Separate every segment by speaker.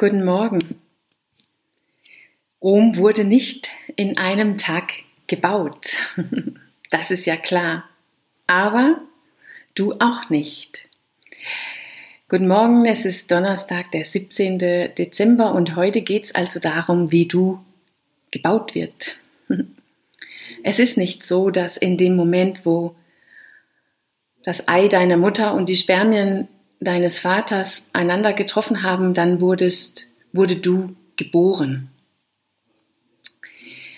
Speaker 1: Guten Morgen. Rom wurde nicht in einem Tag gebaut. Das ist ja klar. Aber du auch nicht. Guten Morgen, es ist Donnerstag, der 17. Dezember und heute geht es also darum, wie du gebaut wird. Es ist nicht so, dass in dem Moment, wo das Ei deiner Mutter und die Spermien deines Vaters einander getroffen haben, dann wurdest, wurde du geboren.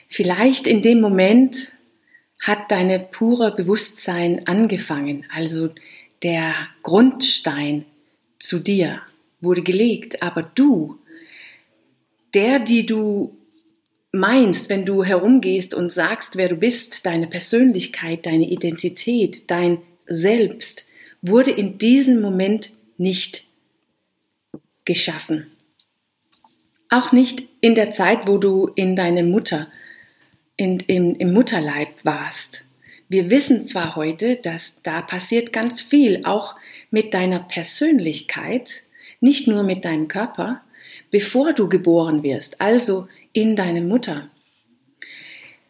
Speaker 1: Vielleicht in dem Moment hat deine pure Bewusstsein angefangen, also der Grundstein zu dir wurde gelegt, aber du, der, die du meinst, wenn du herumgehst und sagst, wer du bist, deine Persönlichkeit, deine Identität, dein Selbst, wurde in diesem Moment nicht geschaffen. Auch nicht in der Zeit, wo du in deine Mutter, in, in, im Mutterleib warst. Wir wissen zwar heute, dass da passiert ganz viel, auch mit deiner Persönlichkeit, nicht nur mit deinem Körper, bevor du geboren wirst, also in deine Mutter.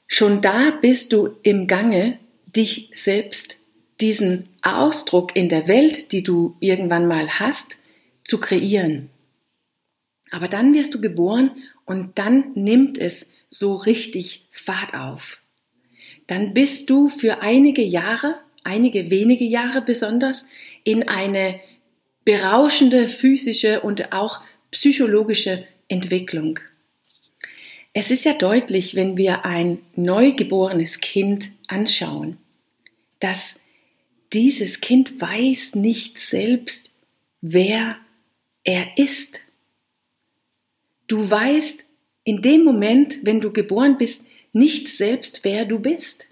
Speaker 1: Schon da bist du im Gange, dich selbst diesen Ausdruck in der Welt, die du irgendwann mal hast, zu kreieren. Aber dann wirst du geboren und dann nimmt es so richtig Fahrt auf. Dann bist du für einige Jahre, einige wenige Jahre besonders, in eine berauschende physische und auch psychologische Entwicklung. Es ist ja deutlich, wenn wir ein neugeborenes Kind anschauen, dass dieses Kind weiß nicht selbst, wer er ist. Du weißt in dem Moment, wenn du geboren bist, nicht selbst, wer du bist.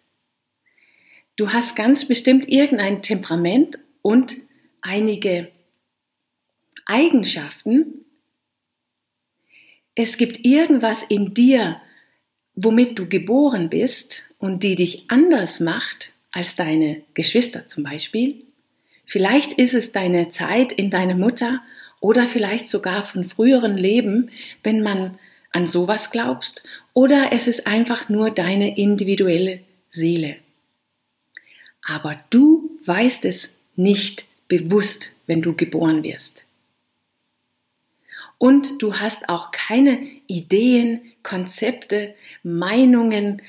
Speaker 1: Du hast ganz bestimmt irgendein Temperament und einige Eigenschaften. Es gibt irgendwas in dir, womit du geboren bist und die dich anders macht als deine Geschwister zum Beispiel. Vielleicht ist es deine Zeit in deiner Mutter oder vielleicht sogar von früheren Leben, wenn man an sowas glaubst, oder es ist einfach nur deine individuelle Seele. Aber du weißt es nicht bewusst, wenn du geboren wirst. Und du hast auch keine Ideen, Konzepte, Meinungen,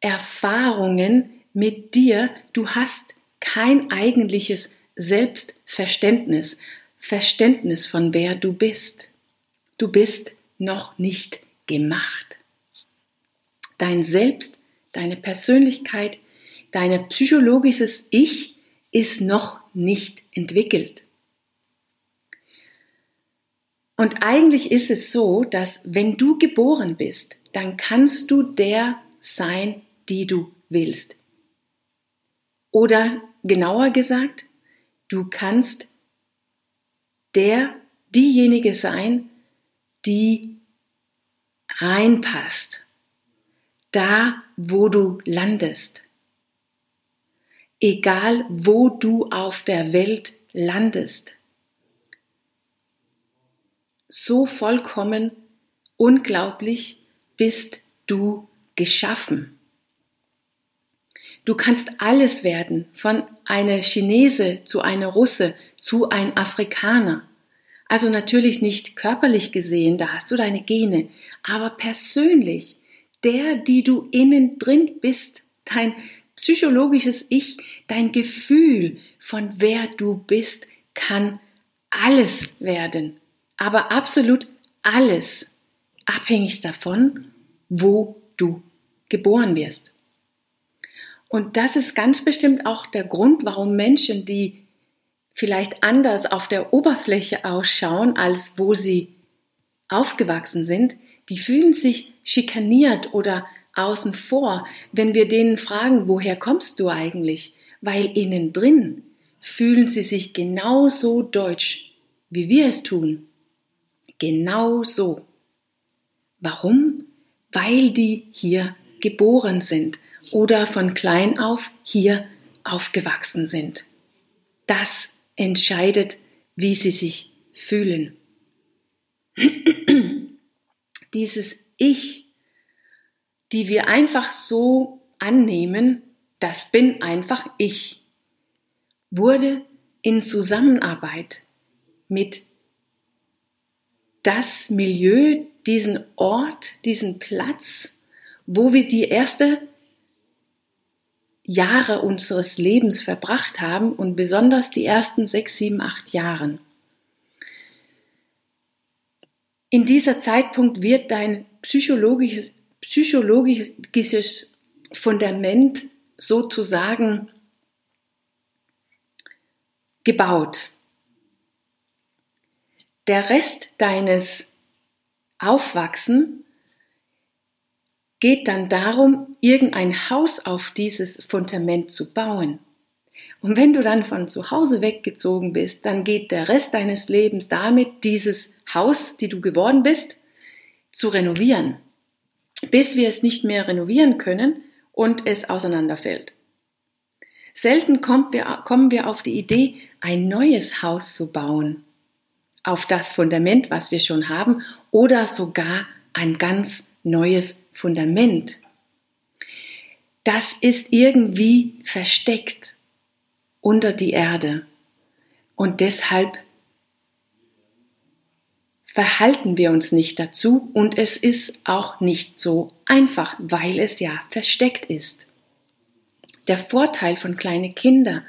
Speaker 1: Erfahrungen, mit dir, du hast kein eigentliches Selbstverständnis, Verständnis von wer du bist. Du bist noch nicht gemacht. Dein Selbst, deine Persönlichkeit, dein psychologisches Ich ist noch nicht entwickelt. Und eigentlich ist es so, dass wenn du geboren bist, dann kannst du der sein, die du willst. Oder genauer gesagt, du kannst der, diejenige sein, die reinpasst, da, wo du landest. Egal, wo du auf der Welt landest. So vollkommen unglaublich bist du geschaffen. Du kannst alles werden, von einer Chinese zu einer Russe zu ein Afrikaner. Also natürlich nicht körperlich gesehen, da hast du deine Gene, aber persönlich, der, die du innen drin bist, dein psychologisches Ich, dein Gefühl von wer du bist, kann alles werden, aber absolut alles, abhängig davon, wo du geboren wirst. Und das ist ganz bestimmt auch der Grund, warum Menschen, die vielleicht anders auf der Oberfläche ausschauen, als wo sie aufgewachsen sind, die fühlen sich schikaniert oder außen vor, wenn wir denen fragen, woher kommst du eigentlich? Weil innen drin fühlen sie sich genauso deutsch, wie wir es tun. Genau so. Warum? Weil die hier geboren sind oder von klein auf hier aufgewachsen sind. Das entscheidet, wie sie sich fühlen. dieses Ich, die wir einfach so annehmen, das bin einfach ich, wurde in Zusammenarbeit mit das Milieu, diesen Ort, diesen Platz, wo wir die erste Jahre unseres Lebens verbracht haben und besonders die ersten sechs, sieben, acht Jahren. In dieser Zeitpunkt wird dein psychologisches, psychologisches Fundament sozusagen gebaut. Der Rest deines Aufwachsen geht dann darum, irgendein Haus auf dieses Fundament zu bauen. Und wenn du dann von zu Hause weggezogen bist, dann geht der Rest deines Lebens damit, dieses Haus, die du geworden bist, zu renovieren, bis wir es nicht mehr renovieren können und es auseinanderfällt. Selten wir, kommen wir auf die Idee, ein neues Haus zu bauen, auf das Fundament, was wir schon haben, oder sogar ein ganz neues Fundament. Das ist irgendwie versteckt unter die Erde. Und deshalb verhalten wir uns nicht dazu und es ist auch nicht so einfach, weil es ja versteckt ist. Der Vorteil von kleinen Kindern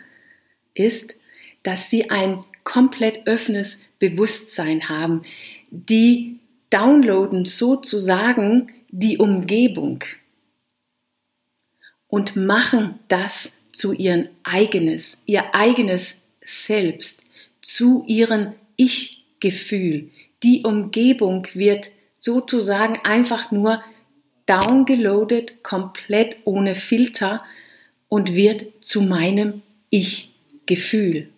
Speaker 1: ist, dass sie ein komplett offenes Bewusstsein haben. Die downloaden sozusagen die Umgebung und machen das zu ihren eigenes, ihr eigenes Selbst, zu ihrem Ich-Gefühl. Die Umgebung wird sozusagen einfach nur downgeloadet, komplett ohne Filter und wird zu meinem Ich-Gefühl.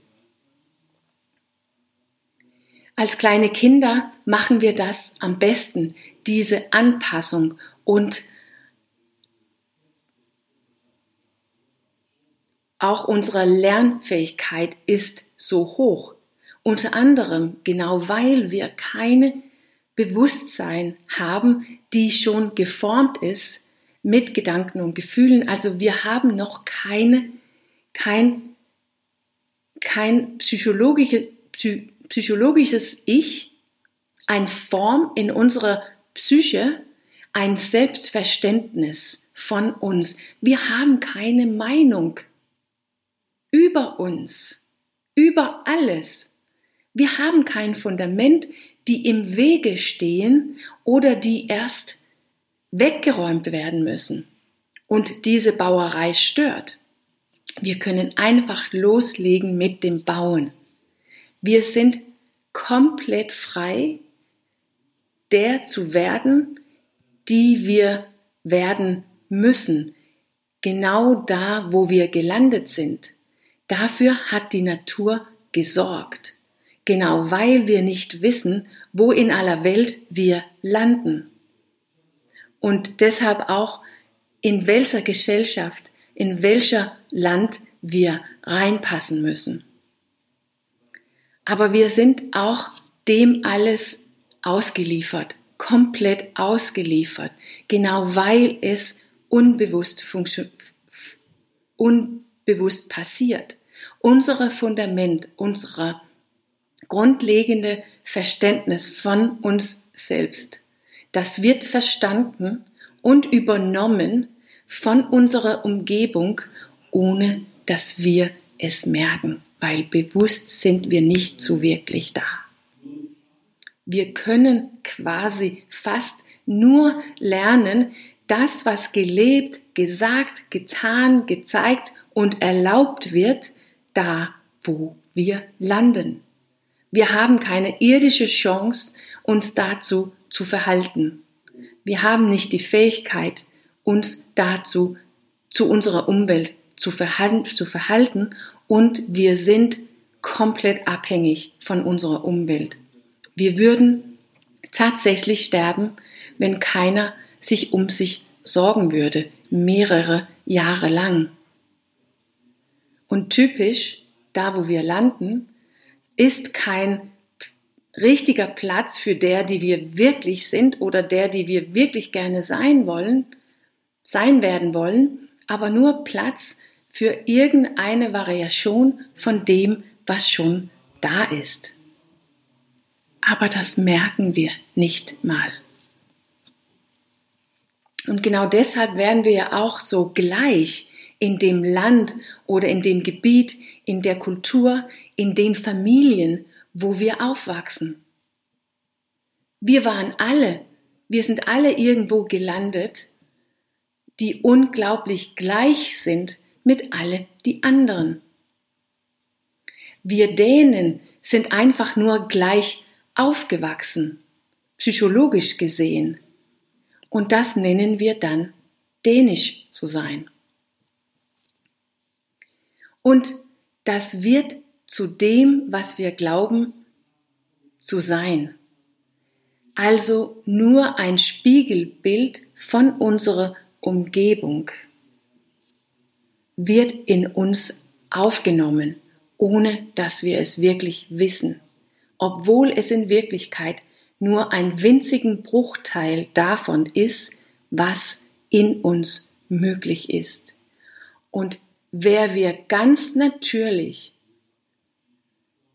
Speaker 1: Als kleine Kinder machen wir das am besten, diese Anpassung und auch unsere Lernfähigkeit ist so hoch. Unter anderem genau weil wir keine Bewusstsein haben, die schon geformt ist mit Gedanken und Gefühlen. Also wir haben noch keine, kein, kein psychologische, psychologisches Ich, ein Form in unserer Psyche, ein Selbstverständnis von uns. Wir haben keine Meinung über uns, über alles. Wir haben kein Fundament, die im Wege stehen oder die erst weggeräumt werden müssen und diese Bauerei stört. Wir können einfach loslegen mit dem Bauen. Wir sind komplett frei, der zu werden, die wir werden müssen, genau da, wo wir gelandet sind. Dafür hat die Natur gesorgt, genau weil wir nicht wissen, wo in aller Welt wir landen. Und deshalb auch, in welcher Gesellschaft, in welcher Land wir reinpassen müssen. Aber wir sind auch dem alles ausgeliefert, komplett ausgeliefert, genau weil es unbewusst, unbewusst passiert. Unser Fundament, unser grundlegende Verständnis von uns selbst, das wird verstanden und übernommen von unserer Umgebung, ohne dass wir es merken weil bewusst sind wir nicht so wirklich da. Wir können quasi fast nur lernen, das, was gelebt, gesagt, getan, gezeigt und erlaubt wird, da, wo wir landen. Wir haben keine irdische Chance, uns dazu zu verhalten. Wir haben nicht die Fähigkeit, uns dazu, zu unserer Umwelt zu verhalten, zu verhalten und wir sind komplett abhängig von unserer Umwelt. Wir würden tatsächlich sterben, wenn keiner sich um sich sorgen würde, mehrere Jahre lang. Und typisch, da wo wir landen, ist kein richtiger Platz für der, die wir wirklich sind oder der, die wir wirklich gerne sein wollen, sein werden wollen, aber nur Platz für irgendeine Variation von dem, was schon da ist. Aber das merken wir nicht mal. Und genau deshalb werden wir ja auch so gleich in dem Land oder in dem Gebiet, in der Kultur, in den Familien, wo wir aufwachsen. Wir waren alle, wir sind alle irgendwo gelandet, die unglaublich gleich sind mit alle die anderen. Wir Dänen sind einfach nur gleich aufgewachsen, psychologisch gesehen. Und das nennen wir dann dänisch zu sein. Und das wird zu dem, was wir glauben, zu sein. Also nur ein Spiegelbild von unserer Umgebung wird in uns aufgenommen, ohne dass wir es wirklich wissen, obwohl es in Wirklichkeit nur ein winzigen Bruchteil davon ist, was in uns möglich ist. Und wer wir ganz natürlich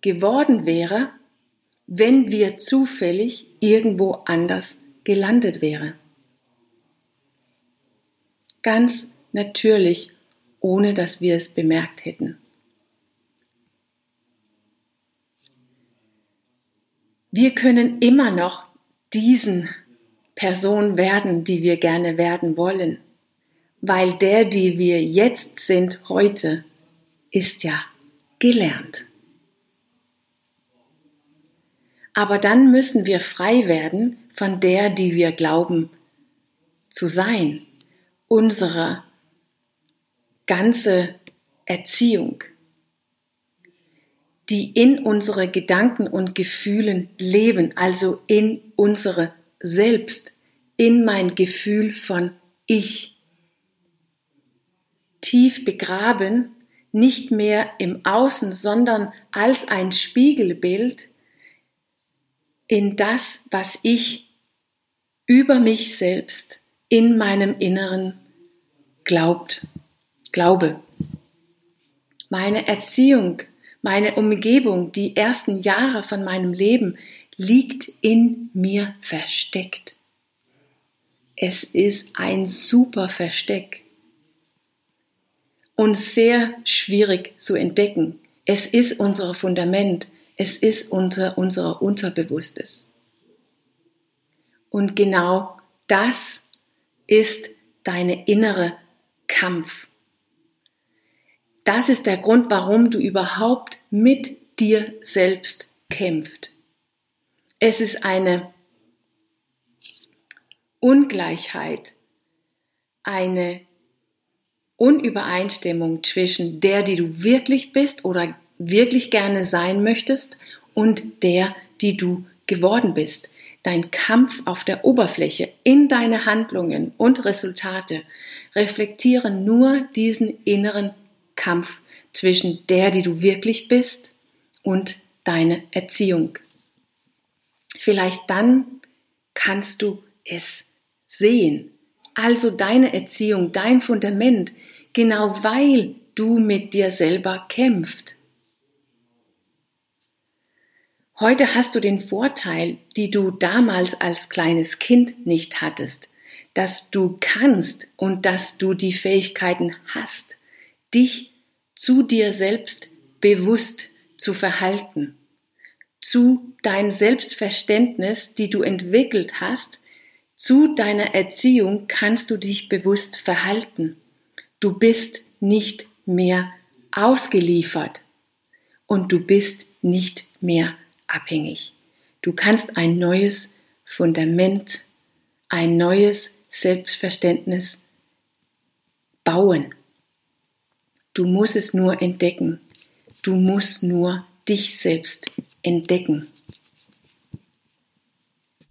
Speaker 1: geworden wäre, wenn wir zufällig irgendwo anders gelandet wäre. Ganz natürlich, ohne dass wir es bemerkt hätten. Wir können immer noch diesen Person werden, die wir gerne werden wollen weil der, die wir jetzt sind, heute, ist ja gelernt. Aber dann müssen wir frei werden von der, die wir glauben zu sein, unsere ganze Erziehung, die in unsere Gedanken und Gefühlen leben, also in unsere Selbst, in mein Gefühl von Ich. Tief begraben, nicht mehr im Außen, sondern als ein Spiegelbild in das, was ich über mich selbst in meinem Inneren glaubt, glaube. Meine Erziehung, meine Umgebung, die ersten Jahre von meinem Leben liegt in mir versteckt. Es ist ein super Versteck und sehr schwierig zu entdecken. Es ist unser Fundament, es ist unter unser Unterbewusstes. Und genau das ist deine innere Kampf. Das ist der Grund, warum du überhaupt mit dir selbst kämpft. Es ist eine Ungleichheit, eine Unübereinstimmung zwischen der, die du wirklich bist oder wirklich gerne sein möchtest und der, die du geworden bist. Dein Kampf auf der Oberfläche in deine Handlungen und Resultate reflektieren nur diesen inneren Kampf zwischen der, die du wirklich bist und deine Erziehung. Vielleicht dann kannst du es sehen, also deine Erziehung, dein Fundament, genau weil du mit dir selber kämpft. Heute hast du den Vorteil, die du damals als kleines Kind nicht hattest, dass du kannst und dass du die Fähigkeiten hast, dich zu dir selbst bewusst zu verhalten, zu dein Selbstverständnis, die du entwickelt hast, zu deiner Erziehung kannst du dich bewusst verhalten. Du bist nicht mehr ausgeliefert und du bist nicht mehr abhängig. Du kannst ein neues Fundament, ein neues Selbstverständnis bauen. Du musst es nur entdecken. Du musst nur dich selbst entdecken.